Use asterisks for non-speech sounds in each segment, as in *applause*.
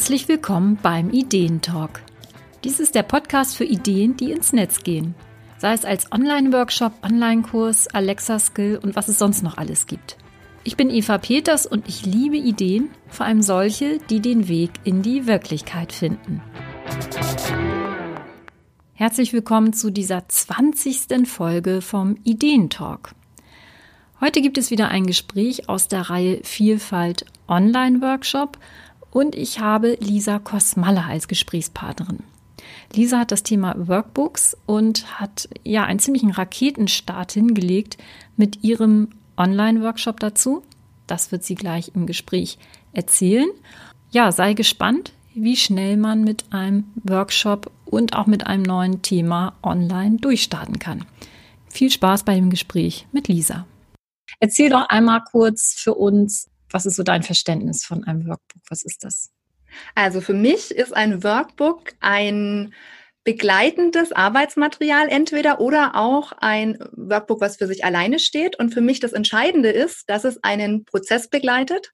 Herzlich willkommen beim Ideentalk. Dies ist der Podcast für Ideen, die ins Netz gehen. Sei es als Online-Workshop, Online-Kurs, Alexa-Skill und was es sonst noch alles gibt. Ich bin Eva Peters und ich liebe Ideen, vor allem solche, die den Weg in die Wirklichkeit finden. Herzlich willkommen zu dieser 20. Folge vom Ideentalk. Heute gibt es wieder ein Gespräch aus der Reihe Vielfalt Online Workshop und ich habe Lisa Kosmalle als Gesprächspartnerin. Lisa hat das Thema Workbooks und hat ja einen ziemlichen Raketenstart hingelegt mit ihrem Online-Workshop dazu. Das wird sie gleich im Gespräch erzählen. Ja, sei gespannt, wie schnell man mit einem Workshop und auch mit einem neuen Thema online durchstarten kann. Viel Spaß bei dem Gespräch mit Lisa. Erzähl doch einmal kurz für uns, was ist so dein Verständnis von einem Workbook? Was ist das? Also für mich ist ein Workbook ein begleitendes Arbeitsmaterial entweder oder auch ein Workbook, was für sich alleine steht. Und für mich das Entscheidende ist, dass es einen Prozess begleitet,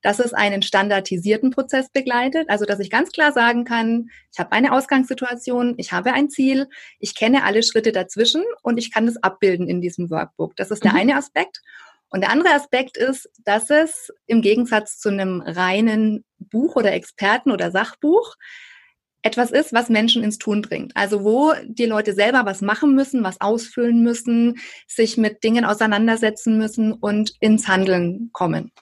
dass es einen standardisierten Prozess begleitet. Also dass ich ganz klar sagen kann, ich habe eine Ausgangssituation, ich habe ein Ziel, ich kenne alle Schritte dazwischen und ich kann das abbilden in diesem Workbook. Das ist der mhm. eine Aspekt. Und der andere Aspekt ist, dass es im Gegensatz zu einem reinen Buch oder Experten oder Sachbuch etwas ist, was Menschen ins Tun bringt. Also wo die Leute selber was machen müssen, was ausfüllen müssen, sich mit Dingen auseinandersetzen müssen und ins Handeln kommen.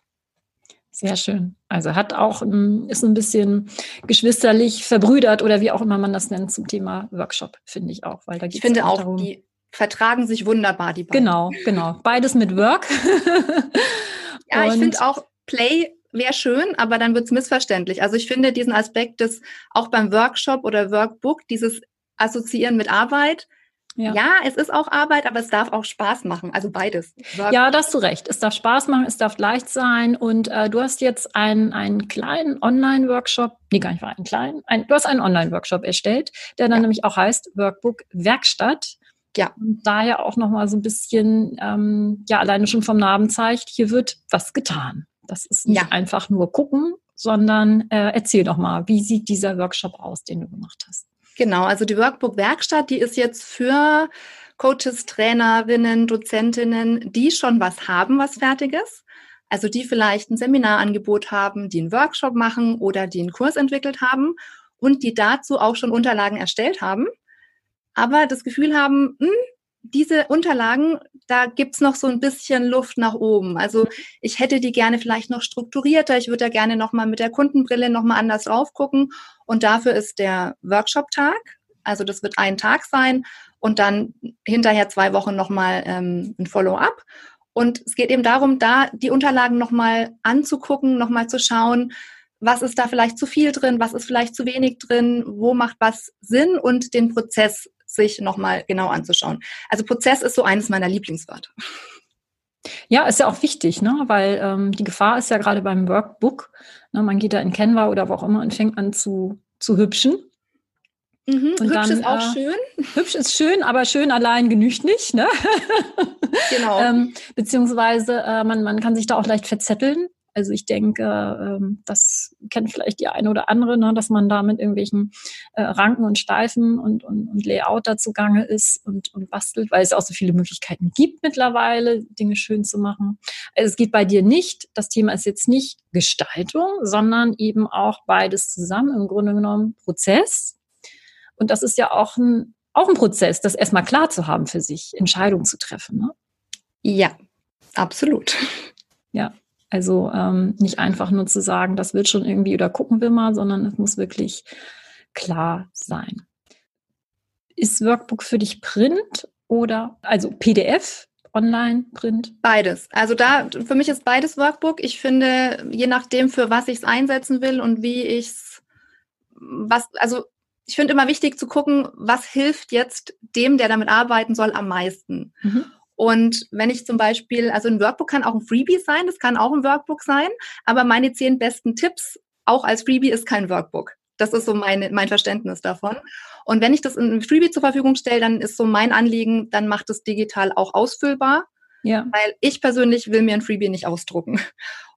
Sehr schön. Also hat auch, ist ein bisschen geschwisterlich verbrüdert oder wie auch immer man das nennt zum Thema Workshop, finde ich auch. Weil da ich finde auch, darum, die vertragen sich wunderbar, die beiden. Genau, genau. Beides mit Work. *laughs* ja, ich finde auch Play wäre schön, aber dann wird es missverständlich. Also ich finde diesen Aspekt des auch beim Workshop oder Workbook, dieses Assoziieren mit Arbeit, ja. ja. es ist auch Arbeit, aber es darf auch Spaß machen. Also beides. Work ja, da hast du recht. Es darf Spaß machen, es darf leicht sein. Und äh, du hast jetzt einen, einen kleinen Online-Workshop, nee, gar nicht mal einen kleinen, ein, du hast einen Online-Workshop erstellt, der dann ja. nämlich auch heißt Workbook Werkstatt. Ja. Und daher auch nochmal so ein bisschen, ähm, ja, alleine schon vom Namen zeigt, hier wird was getan. Das ist nicht ja. einfach nur gucken, sondern äh, erzähl doch mal, wie sieht dieser Workshop aus, den du gemacht hast? Genau, also die Workbook-Werkstatt, die ist jetzt für Coaches, Trainerinnen, Dozentinnen, die schon was haben, was fertig ist. Also die vielleicht ein Seminarangebot haben, die einen Workshop machen oder die einen Kurs entwickelt haben und die dazu auch schon Unterlagen erstellt haben aber das Gefühl haben, mh, hm, diese Unterlagen, da gibt's noch so ein bisschen Luft nach oben. Also ich hätte die gerne vielleicht noch strukturierter. Ich würde da gerne nochmal mit der Kundenbrille nochmal anders drauf gucken. Und dafür ist der Workshop-Tag. Also das wird ein Tag sein und dann hinterher zwei Wochen nochmal ähm, ein Follow-up. Und es geht eben darum, da die Unterlagen nochmal anzugucken, nochmal zu schauen, was ist da vielleicht zu viel drin, was ist vielleicht zu wenig drin, wo macht was Sinn und den Prozess sich nochmal genau anzuschauen. Also Prozess ist so eines meiner Lieblingswörter. Ja, ist ja auch wichtig, ne? weil ähm, die Gefahr ist ja gerade beim Workbook, ne? man geht da in Canva oder wo auch immer und fängt an zu, zu hübschen. Mhm, hübsch dann, ist auch äh, schön. Hübsch ist schön, aber schön allein genügt nicht. Ne? Genau. *laughs* ähm, beziehungsweise äh, man, man kann sich da auch leicht verzetteln. Also ich denke, ähm, das kennt vielleicht die eine oder andere, ne, dass man da mit irgendwelchen äh, Ranken und Steifen und, und, und Layout dazu gange ist und, und bastelt, weil es auch so viele Möglichkeiten gibt mittlerweile, Dinge schön zu machen. Also es geht bei dir nicht, das Thema ist jetzt nicht Gestaltung, sondern eben auch beides zusammen, im Grunde genommen Prozess. Und das ist ja auch ein, auch ein Prozess, das erstmal klar zu haben für sich, Entscheidungen zu treffen. Ne? Ja, absolut. Ja, also ähm, nicht einfach nur zu sagen, das wird schon irgendwie oder gucken wir mal, sondern es muss wirklich klar sein. Ist Workbook für dich Print oder also PDF, Online, Print? Beides. Also da für mich ist beides Workbook. Ich finde, je nachdem, für was ich es einsetzen will und wie ich es, was, also ich finde immer wichtig zu gucken, was hilft jetzt dem, der damit arbeiten soll, am meisten. Mhm. Und wenn ich zum Beispiel, also ein Workbook kann auch ein Freebie sein, das kann auch ein Workbook sein, aber meine zehn besten Tipps auch als Freebie ist kein Workbook. Das ist so meine, mein Verständnis davon. Und wenn ich das in einem Freebie zur Verfügung stelle, dann ist so mein Anliegen, dann macht es digital auch ausfüllbar. Ja. Weil ich persönlich will mir ein Freebie nicht ausdrucken.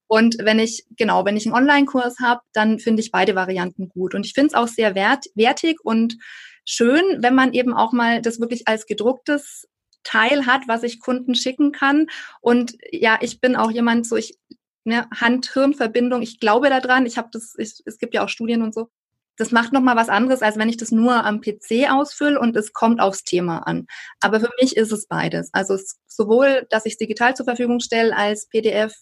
Und wenn ich, genau, wenn ich einen Online-Kurs habe, dann finde ich beide Varianten gut. Und ich finde es auch sehr wert, wertig und schön, wenn man eben auch mal das wirklich als gedrucktes Teil hat, was ich Kunden schicken kann. Und ja, ich bin auch jemand, so ich ne, Hand-Hirn-Verbindung, ich glaube daran. Ich habe das, ich, es gibt ja auch Studien und so. Das macht noch mal was anderes, als wenn ich das nur am PC ausfülle und es kommt aufs Thema an. Aber für mich ist es beides. Also es, sowohl, dass ich es digital zur Verfügung stelle als PDF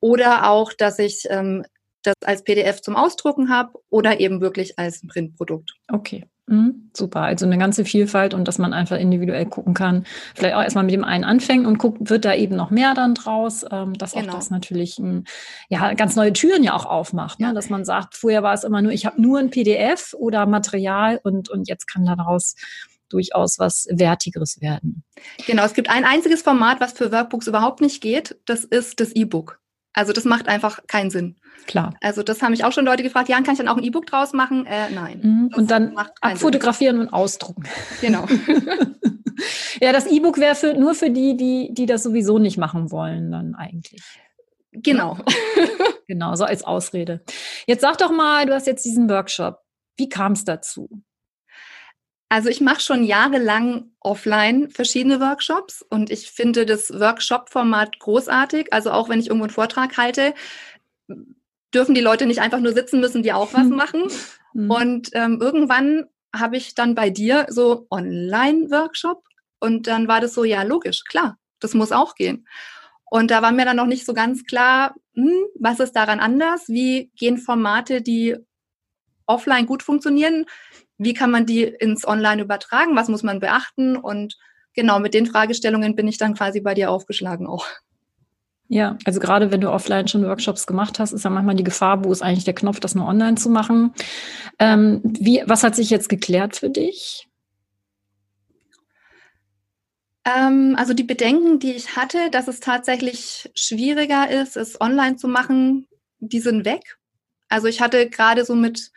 oder auch, dass ich ähm, das als PDF zum Ausdrucken habe oder eben wirklich als Printprodukt. Okay. Mhm, super, also eine ganze Vielfalt und dass man einfach individuell gucken kann. Vielleicht auch erstmal mit dem einen anfängt und guckt, wird da eben noch mehr dann draus, ähm, dass genau. auch das natürlich ein, ja, ganz neue Türen ja auch aufmacht, ne? dass man sagt, vorher war es immer nur, ich habe nur ein PDF oder Material und, und jetzt kann daraus durchaus was Wertigeres werden. Genau, es gibt ein einziges Format, was für Workbooks überhaupt nicht geht, das ist das E-Book. Also das macht einfach keinen Sinn. Klar. Also das haben mich auch schon Leute gefragt, ja, kann ich dann auch ein E-Book draus machen? Äh, nein. Mhm. Und dann abfotografieren Sinn. und ausdrucken. Genau. *laughs* ja, das E-Book wäre für, nur für die, die, die das sowieso nicht machen wollen, dann eigentlich. Genau. *laughs* genau, so als Ausrede. Jetzt sag doch mal, du hast jetzt diesen Workshop. Wie kam es dazu? Also ich mache schon jahrelang offline verschiedene Workshops und ich finde das Workshop-Format großartig. Also auch wenn ich irgendwo einen Vortrag halte, dürfen die Leute nicht einfach nur sitzen, müssen die auch was machen. Mhm. Und ähm, irgendwann habe ich dann bei dir so Online-Workshop und dann war das so, ja, logisch, klar, das muss auch gehen. Und da war mir dann noch nicht so ganz klar, hm, was ist daran anders? Wie gehen Formate, die offline gut funktionieren, wie kann man die ins Online übertragen, was muss man beachten und genau mit den Fragestellungen bin ich dann quasi bei dir aufgeschlagen auch. Ja, also gerade wenn du offline schon Workshops gemacht hast, ist ja manchmal die Gefahr, wo ist eigentlich der Knopf, das nur online zu machen. Ähm, wie, was hat sich jetzt geklärt für dich? Ähm, also die Bedenken, die ich hatte, dass es tatsächlich schwieriger ist, es online zu machen, die sind weg. Also ich hatte gerade so mit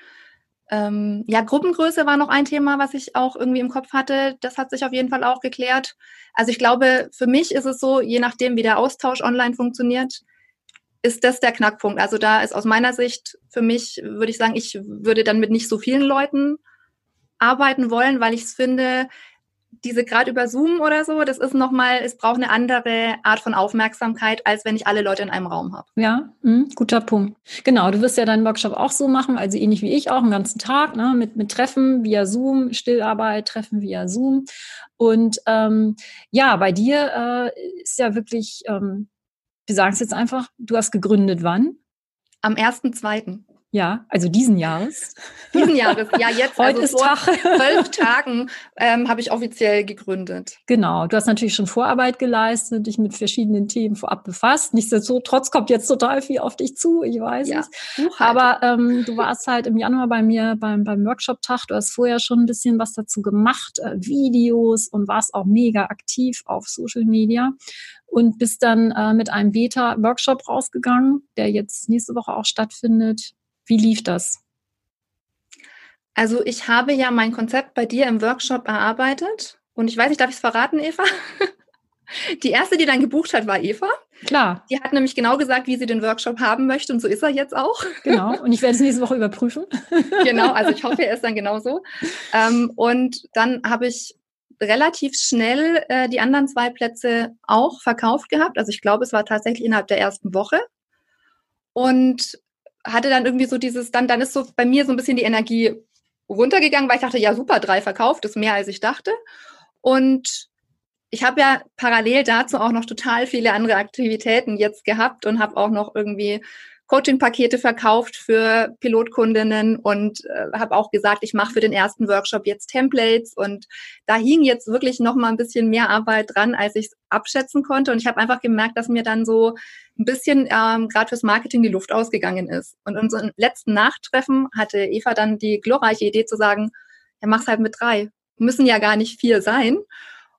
ähm, ja, Gruppengröße war noch ein Thema, was ich auch irgendwie im Kopf hatte. Das hat sich auf jeden Fall auch geklärt. Also ich glaube, für mich ist es so, je nachdem, wie der Austausch online funktioniert, ist das der Knackpunkt. Also da ist aus meiner Sicht für mich, würde ich sagen, ich würde dann mit nicht so vielen Leuten arbeiten wollen, weil ich es finde, diese gerade über Zoom oder so, das ist nochmal, es braucht eine andere Art von Aufmerksamkeit, als wenn ich alle Leute in einem Raum habe. Ja, mh, guter Punkt. Genau, du wirst ja deinen Workshop auch so machen, also ähnlich wie ich auch, einen ganzen Tag, ne, mit, mit Treffen via Zoom, Stillarbeit, Treffen via Zoom. Und ähm, ja, bei dir äh, ist ja wirklich, ähm, wir sagen es jetzt einfach, du hast gegründet wann? Am 1.2. Ja, also diesen Jahres. *laughs* Diesen Jahres, ja, jetzt. Heute also ist vor Tag. zwölf *laughs* Tagen ähm, habe ich offiziell gegründet. Genau, du hast natürlich schon Vorarbeit geleistet, dich mit verschiedenen Themen vorab befasst. Nichtsdestotrotz kommt jetzt total viel auf dich zu, ich weiß ja, es. Aber ähm, du warst halt im Januar bei mir beim, beim Workshop-Tag. Du hast vorher schon ein bisschen was dazu gemacht, äh, Videos und warst auch mega aktiv auf Social Media und bist dann äh, mit einem Beta-Workshop rausgegangen, der jetzt nächste Woche auch stattfindet wie lief das? Also ich habe ja mein Konzept bei dir im Workshop erarbeitet und ich weiß nicht, darf ich es verraten, Eva? *laughs* Die erste, die dann gebucht hat, war Eva. Klar. Die hat nämlich genau gesagt, wie sie den Workshop haben möchte und so ist er jetzt auch. *laughs* Genau. Und ich werde es nächste Woche überprüfen. *laughs* Genau. Also ich hoffe, er ist dann genauso. Ähm, und dann habe ich relativ schnell äh, die anderen zwei Plätze auch verkauft gehabt. Also ich glaube, es war tatsächlich innerhalb der ersten Woche. Und hatte dann irgendwie so dieses, dann, dann ist so bei mir so ein bisschen die Energie runtergegangen, weil ich dachte, ja super, drei verkauft, ist mehr als ich dachte. Und ich habe ja parallel dazu auch noch total viele andere Aktivitäten jetzt gehabt und habe auch noch irgendwie Coaching-Pakete verkauft für Pilotkundinnen und äh, habe auch gesagt, ich mache für den ersten Workshop jetzt Templates und da hing jetzt wirklich noch mal ein bisschen mehr Arbeit dran, als ich es abschätzen konnte und ich habe einfach gemerkt, dass mir dann so ein bisschen ähm, gerade fürs Marketing die Luft ausgegangen ist. Und in unserem letzten Nachtreffen hatte Eva dann die glorreiche Idee zu sagen, ja, mach's halt mit drei. Müssen ja gar nicht vier sein.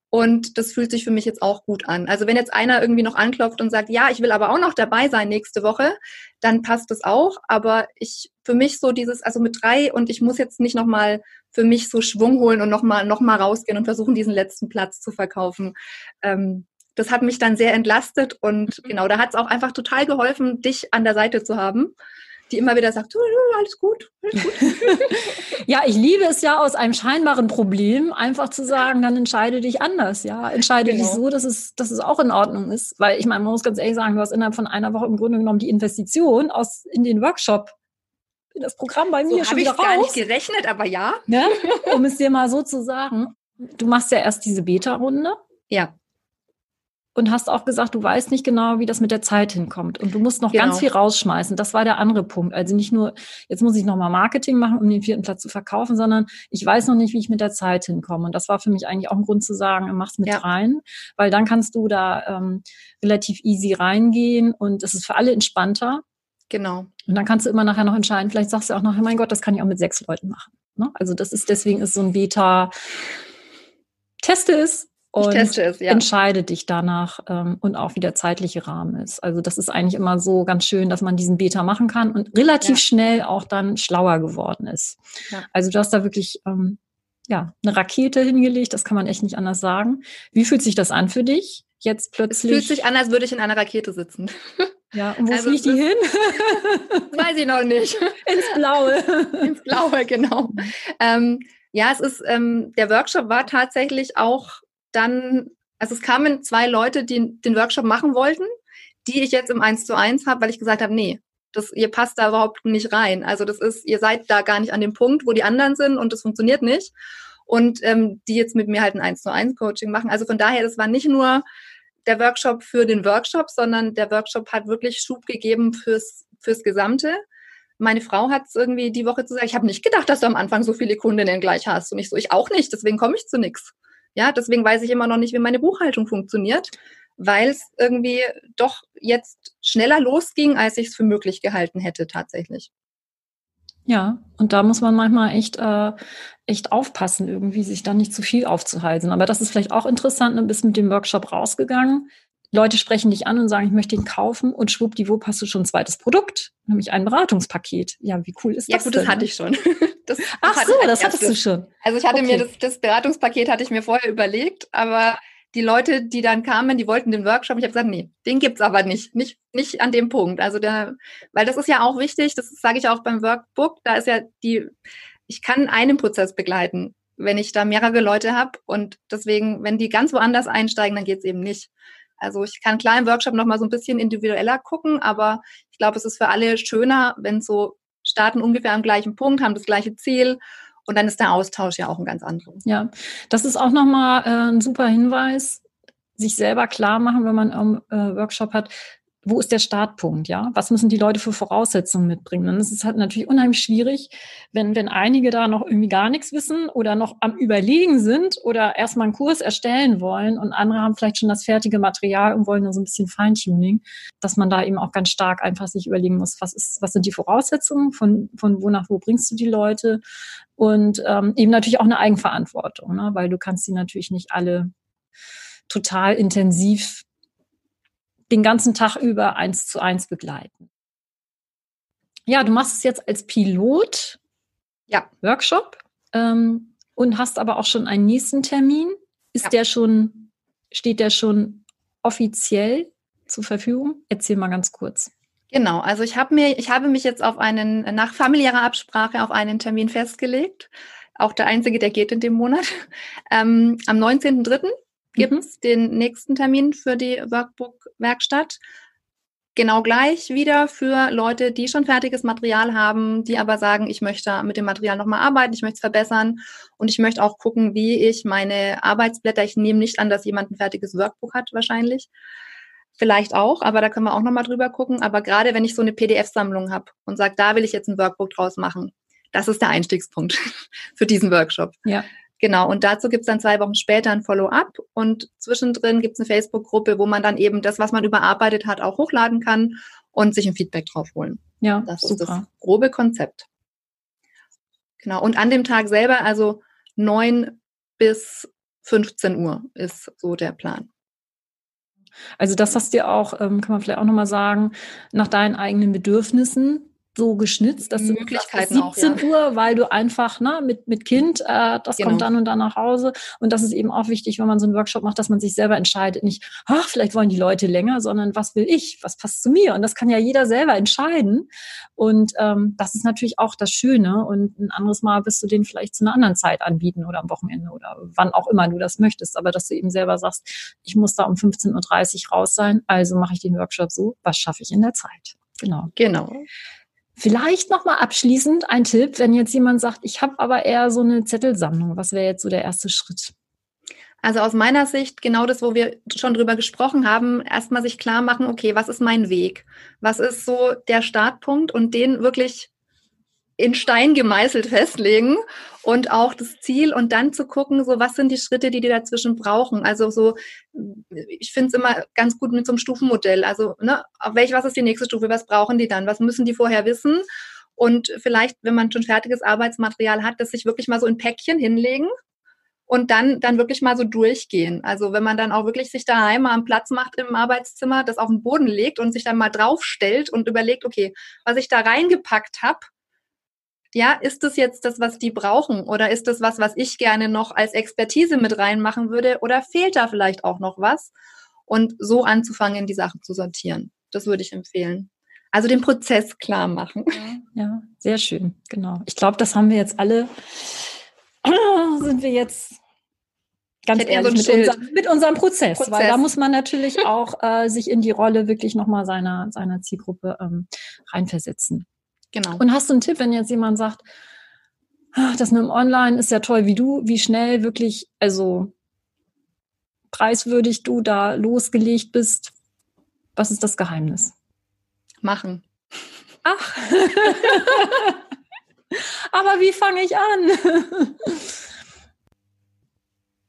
Und das fühlt sich für mich jetzt auch gut an. Also wenn jetzt einer irgendwie noch anklopft und sagt, ja, ich will aber auch noch dabei sein nächste Woche, dann passt das auch. Aber ich, für mich so dieses, also mit drei und ich muss jetzt nicht nochmal für mich so Schwung holen und nochmal, noch mal rausgehen und versuchen, diesen letzten Platz zu verkaufen. Ähm, das hat mich dann sehr entlastet und mhm. genau, da hat es auch einfach total geholfen, dich an der Seite zu haben die immer wieder sagt, alles gut, alles gut. *laughs* ja, ich liebe es ja aus einem scheinbaren Problem einfach zu sagen, dann entscheide dich anders, ja. Entscheide genau. dich so, dass es, dass es auch in Ordnung ist. Weil ich meine, man muss ganz ehrlich sagen, du hast innerhalb von einer Woche im Grunde genommen die Investition aus in den Workshop in das Programm bei mir so schon wieder raus. gar nicht gerechnet, aber ja. ja. Um es dir mal so zu sagen, du machst ja erst diese Beta-Runde. Ja und hast auch gesagt, du weißt nicht genau, wie das mit der Zeit hinkommt. Und du musst noch genau. ganz viel rausschmeißen. Das war der andere Punkt. Also nicht nur, jetzt muss ich nochmal Marketing machen, um den vierten Platz zu verkaufen, sondern ich weiß noch nicht, wie ich mit der Zeit hinkomme. Und das war für mich eigentlich auch ein Grund zu sagen, mach's mit ja. rein, weil dann kannst du da ähm, relativ easy reingehen und es ist für alle entspannter. Genau. Und dann kannst du immer nachher noch entscheiden, vielleicht sagst du auch noch, mein Gott, das kann ich auch mit sechs Leuten machen. Ne? Also das ist, deswegen ist so ein Beta, teste es, und es, ja. entscheide dich danach ähm, und auch wie der zeitliche Rahmen ist. Also das ist eigentlich immer so ganz schön, dass man diesen Beta machen kann und relativ ja. schnell auch dann schlauer geworden ist. Ja. Also du hast da wirklich ähm, ja eine Rakete hingelegt, das kann man echt nicht anders sagen. Wie fühlt sich das an für dich? Jetzt plötzlich. Es fühlt sich an, als würde ich in einer Rakete sitzen. Ja, und wo *laughs* also fliegt die hin? *laughs* weiß ich noch nicht. *laughs* Ins Blaue. Ins Blaue, genau. Ähm, ja, es ist, ähm, der Workshop war tatsächlich auch dann, also es kamen zwei Leute, die den Workshop machen wollten, die ich jetzt im 1 zu 1 habe, weil ich gesagt habe, nee, das, ihr passt da überhaupt nicht rein. Also das ist, ihr seid da gar nicht an dem Punkt, wo die anderen sind und das funktioniert nicht. Und ähm, die jetzt mit mir halt ein 1 zu 1 Coaching machen. Also von daher, das war nicht nur der Workshop für den Workshop, sondern der Workshop hat wirklich Schub gegeben fürs, fürs Gesamte. Meine Frau hat es irgendwie die Woche zu sagen, ich habe nicht gedacht, dass du am Anfang so viele Kundinnen gleich hast. Und ich so, ich auch nicht, deswegen komme ich zu nichts. Ja, deswegen weiß ich immer noch nicht, wie meine Buchhaltung funktioniert, weil es irgendwie doch jetzt schneller losging, als ich es für möglich gehalten hätte tatsächlich. Ja, und da muss man manchmal echt, äh, echt aufpassen, irgendwie sich da nicht zu viel aufzuhalten. Aber das ist vielleicht auch interessant, du bist mit dem Workshop rausgegangen. Leute sprechen dich an und sagen, ich möchte ihn kaufen und schwuppdiwupp hast du schon ein zweites Produkt, nämlich ein Beratungspaket. Ja, wie cool ist ja, das? Ja, gut, das hatte ich schon. *laughs* Das, Ach so, das hattest du schon. Also ich hatte okay. mir das, das Beratungspaket hatte ich mir vorher überlegt, aber die Leute, die dann kamen, die wollten den Workshop. Ich habe gesagt, nee, den gibt's aber nicht, nicht, nicht an dem Punkt. Also der, weil das ist ja auch wichtig. Das sage ich auch beim Workbook. Da ist ja die, ich kann einen Prozess begleiten, wenn ich da mehrere Leute habe und deswegen, wenn die ganz woanders einsteigen, dann geht's eben nicht. Also ich kann klar im Workshop noch mal so ein bisschen individueller gucken, aber ich glaube, es ist für alle schöner, wenn so starten ungefähr am gleichen Punkt, haben das gleiche Ziel und dann ist der Austausch ja auch ein ganz anderer. Ja, das ist auch nochmal äh, ein super Hinweis, sich selber klar machen, wenn man einen äh, Workshop hat, wo ist der Startpunkt, ja? Was müssen die Leute für Voraussetzungen mitbringen? Und es ist halt natürlich unheimlich schwierig, wenn, wenn einige da noch irgendwie gar nichts wissen oder noch am Überlegen sind oder erstmal einen Kurs erstellen wollen und andere haben vielleicht schon das fertige Material und wollen nur so ein bisschen Feintuning, dass man da eben auch ganz stark einfach sich überlegen muss, was ist, was sind die Voraussetzungen, von, von wo nach wo bringst du die Leute? Und ähm, eben natürlich auch eine Eigenverantwortung, ne? weil du kannst sie natürlich nicht alle total intensiv den ganzen Tag über eins zu eins begleiten. Ja, du machst es jetzt als Pilot ja. Workshop ähm, und hast aber auch schon einen nächsten Termin. Ist ja. der schon, steht der schon offiziell zur Verfügung? Erzähl mal ganz kurz. Genau, also ich habe mir, ich habe mich jetzt auf einen, nach familiärer Absprache auf einen Termin festgelegt. Auch der einzige, der geht in dem Monat. *laughs* Ähm, am 19.03 gibt es mhm. den nächsten Termin für die Workbook-Werkstatt. Genau gleich wieder für Leute, die schon fertiges Material haben, die aber sagen, ich möchte mit dem Material nochmal arbeiten, ich möchte es verbessern und ich möchte auch gucken, wie ich meine Arbeitsblätter, ich nehme nicht an, dass jemand ein fertiges Workbook hat wahrscheinlich, vielleicht auch, aber da können wir auch nochmal drüber gucken. Aber gerade wenn ich so eine PDF-Sammlung habe und sage, da will ich jetzt ein Workbook draus machen, das ist der Einstiegspunkt *laughs* für diesen Workshop. Ja. Genau, und dazu gibt's dann zwei Wochen später ein Follow-up und zwischendrin gibt's eine Facebook-Gruppe, wo man dann eben das, was man überarbeitet hat, auch hochladen kann und sich ein Feedback drauf holen. Ja, das super. ist das grobe Konzept. Genau, und an dem Tag selber, also neun bis 15 Uhr ist so der Plan. Also das hast du auch, ähm, kann man vielleicht auch nochmal sagen, nach deinen eigenen Bedürfnissen so geschnitzt, dass du Möglichkeiten 17 auch, ja. Uhr, weil du einfach ne, mit, mit Kind, äh, das Genau. kommt dann und dann nach Hause. Und das ist eben auch wichtig, wenn man so einen Workshop macht, dass man sich selber entscheidet. Nicht, ach, vielleicht wollen die Leute länger, sondern was will ich? Was passt zu mir? Und das kann ja jeder selber entscheiden. Und ähm, das ist natürlich auch das Schöne. Und ein anderes Mal wirst du den vielleicht zu einer anderen Zeit anbieten oder am Wochenende oder wann auch immer du das möchtest. Aber dass du eben selber sagst, ich muss da um 15.30 Uhr raus sein, also mache ich den Workshop so, was schaffe ich in der Zeit? Genau. Genau. Vielleicht noch mal abschließend ein Tipp, wenn jetzt jemand sagt, ich habe aber eher so eine Zettelsammlung. Was wäre jetzt so der erste Schritt? Also aus meiner Sicht genau das, wo wir schon drüber gesprochen haben, erstmal sich klar machen, okay, was ist mein Weg? Was ist so der Startpunkt und den wirklich in Stein gemeißelt festlegen und auch das Ziel und dann zu gucken, so was sind die Schritte, die die dazwischen brauchen. Also so, ich finde es immer ganz gut mit so einem Stufenmodell. Also, ne, auf welch, was ist die nächste Stufe? Was brauchen die dann? Was müssen die vorher wissen? Und vielleicht, wenn man schon fertiges Arbeitsmaterial hat, das sich wirklich mal so in Päckchen hinlegen und dann, dann wirklich mal so durchgehen. Also wenn man dann auch wirklich sich daheim mal einen Platz macht im Arbeitszimmer, das auf den Boden legt und sich dann mal draufstellt und überlegt, okay, was ich da reingepackt habe, ja, ist das jetzt das, was die brauchen? Oder ist das was, was ich gerne noch als Expertise mit reinmachen würde? Oder fehlt da vielleicht auch noch was? Und so anzufangen, die Sachen zu sortieren. Das würde ich empfehlen. Also den Prozess klar machen. Ja, sehr schön, genau. Ich glaube, das haben wir jetzt alle, *clears throat* sind wir jetzt ganz so ehrlich ein mit, unserem, mit unserem Prozess, weil Prozess. da muss man natürlich *laughs* auch äh, sich in die Rolle wirklich nochmal seiner, seiner Zielgruppe ähm, reinversetzen. Genau. Und hast du einen Tipp, wenn jetzt jemand sagt, "Ah, das mit dem Online ist ja toll, wie du, wie schnell wirklich, also preiswürdig du da losgelegt bist? Was ist das Geheimnis? Machen. Ach. *laughs* Aber wie fange ich an?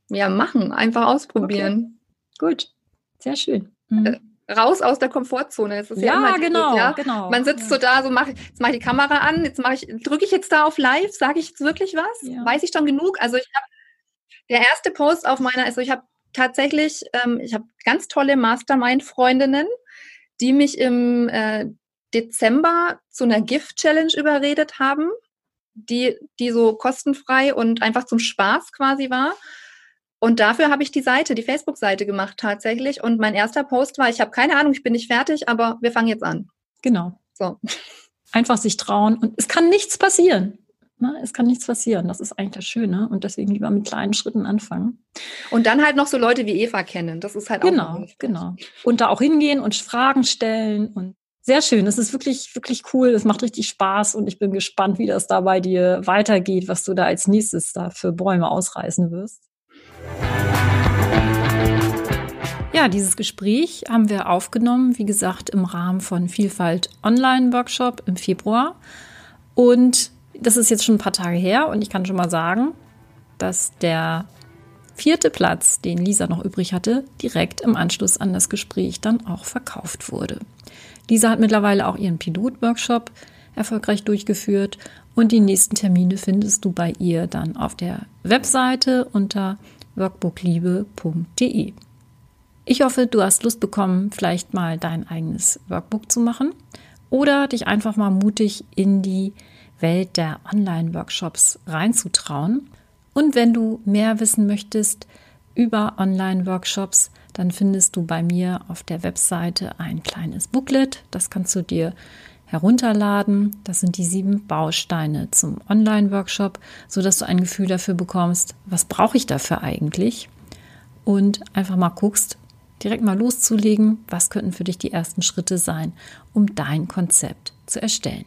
Ja, machen. Einfach ausprobieren. Gut, sehr schön. Mhm. Raus aus der Komfortzone. Das ist ja, Ja, immer dieses, genau, ja. genau. Man sitzt ja. so da, so mach, jetzt mache ich die Kamera an, jetzt mache ich, drücke ich jetzt da auf Live, sage ich jetzt wirklich was? Ja. Weiß ich schon genug? Also ich habe der erste Post auf meiner, also ich habe tatsächlich, ähm, ich habe ganz tolle Mastermind-Freundinnen, die mich im äh, Dezember zu einer Gift-Challenge überredet haben, die, die so kostenfrei und einfach zum Spaß quasi war. Und dafür habe ich die Seite, die Facebook-Seite gemacht tatsächlich. Und mein erster Post war, ich habe keine Ahnung, ich bin nicht fertig, aber wir fangen jetzt an. Genau. So. Einfach sich trauen und es kann nichts passieren. Ne? Es kann nichts passieren. Das ist eigentlich das Schöne und deswegen lieber mit kleinen Schritten anfangen. Und dann halt noch so Leute wie Eva kennen. Das ist halt auch Genau, genau. Und da auch hingehen und Fragen stellen und sehr schön. Es ist wirklich, wirklich cool. Es macht richtig Spaß und ich bin gespannt, wie das da bei dir weitergeht, was du da als nächstes da für Bäume ausreißen wirst. Ja, dieses Gespräch haben wir aufgenommen, wie gesagt, im Rahmen von Vielfalt Online Workshop im Februar. Und das ist jetzt schon ein paar Tage her und ich kann schon mal sagen, dass der vierte Platz, den Lisa noch übrig hatte, direkt im Anschluss an das Gespräch dann auch verkauft wurde. Lisa hat mittlerweile auch ihren Pilot-Workshop erfolgreich durchgeführt und die nächsten Termine findest du bei ihr dann auf der Webseite unter workbookliebe.de. Ich hoffe, du hast Lust bekommen, vielleicht mal dein eigenes Workbook zu machen oder dich einfach mal mutig in die Welt der Online-Workshops reinzutrauen. Und wenn du mehr wissen möchtest über Online-Workshops, dann findest du bei mir auf der Webseite ein kleines Booklet. Das kannst du dir herunterladen. Das sind die sieben Bausteine zum Online-Workshop, sodass du ein Gefühl dafür bekommst, was brauche ich dafür eigentlich? Und einfach mal guckst, direkt mal loszulegen, was könnten für dich die ersten Schritte sein, um dein Konzept zu erstellen.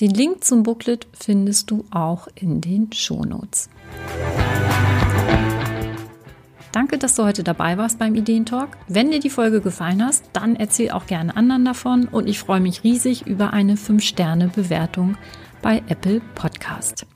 Den Link zum Booklet findest du auch in den Shownotes. Danke, dass du heute dabei warst beim Ideentalk. Wenn dir die Folge gefallen hast, dann erzähl auch gerne anderen davon und ich freue mich riesig über eine 5-Sterne-Bewertung bei Apple Podcast.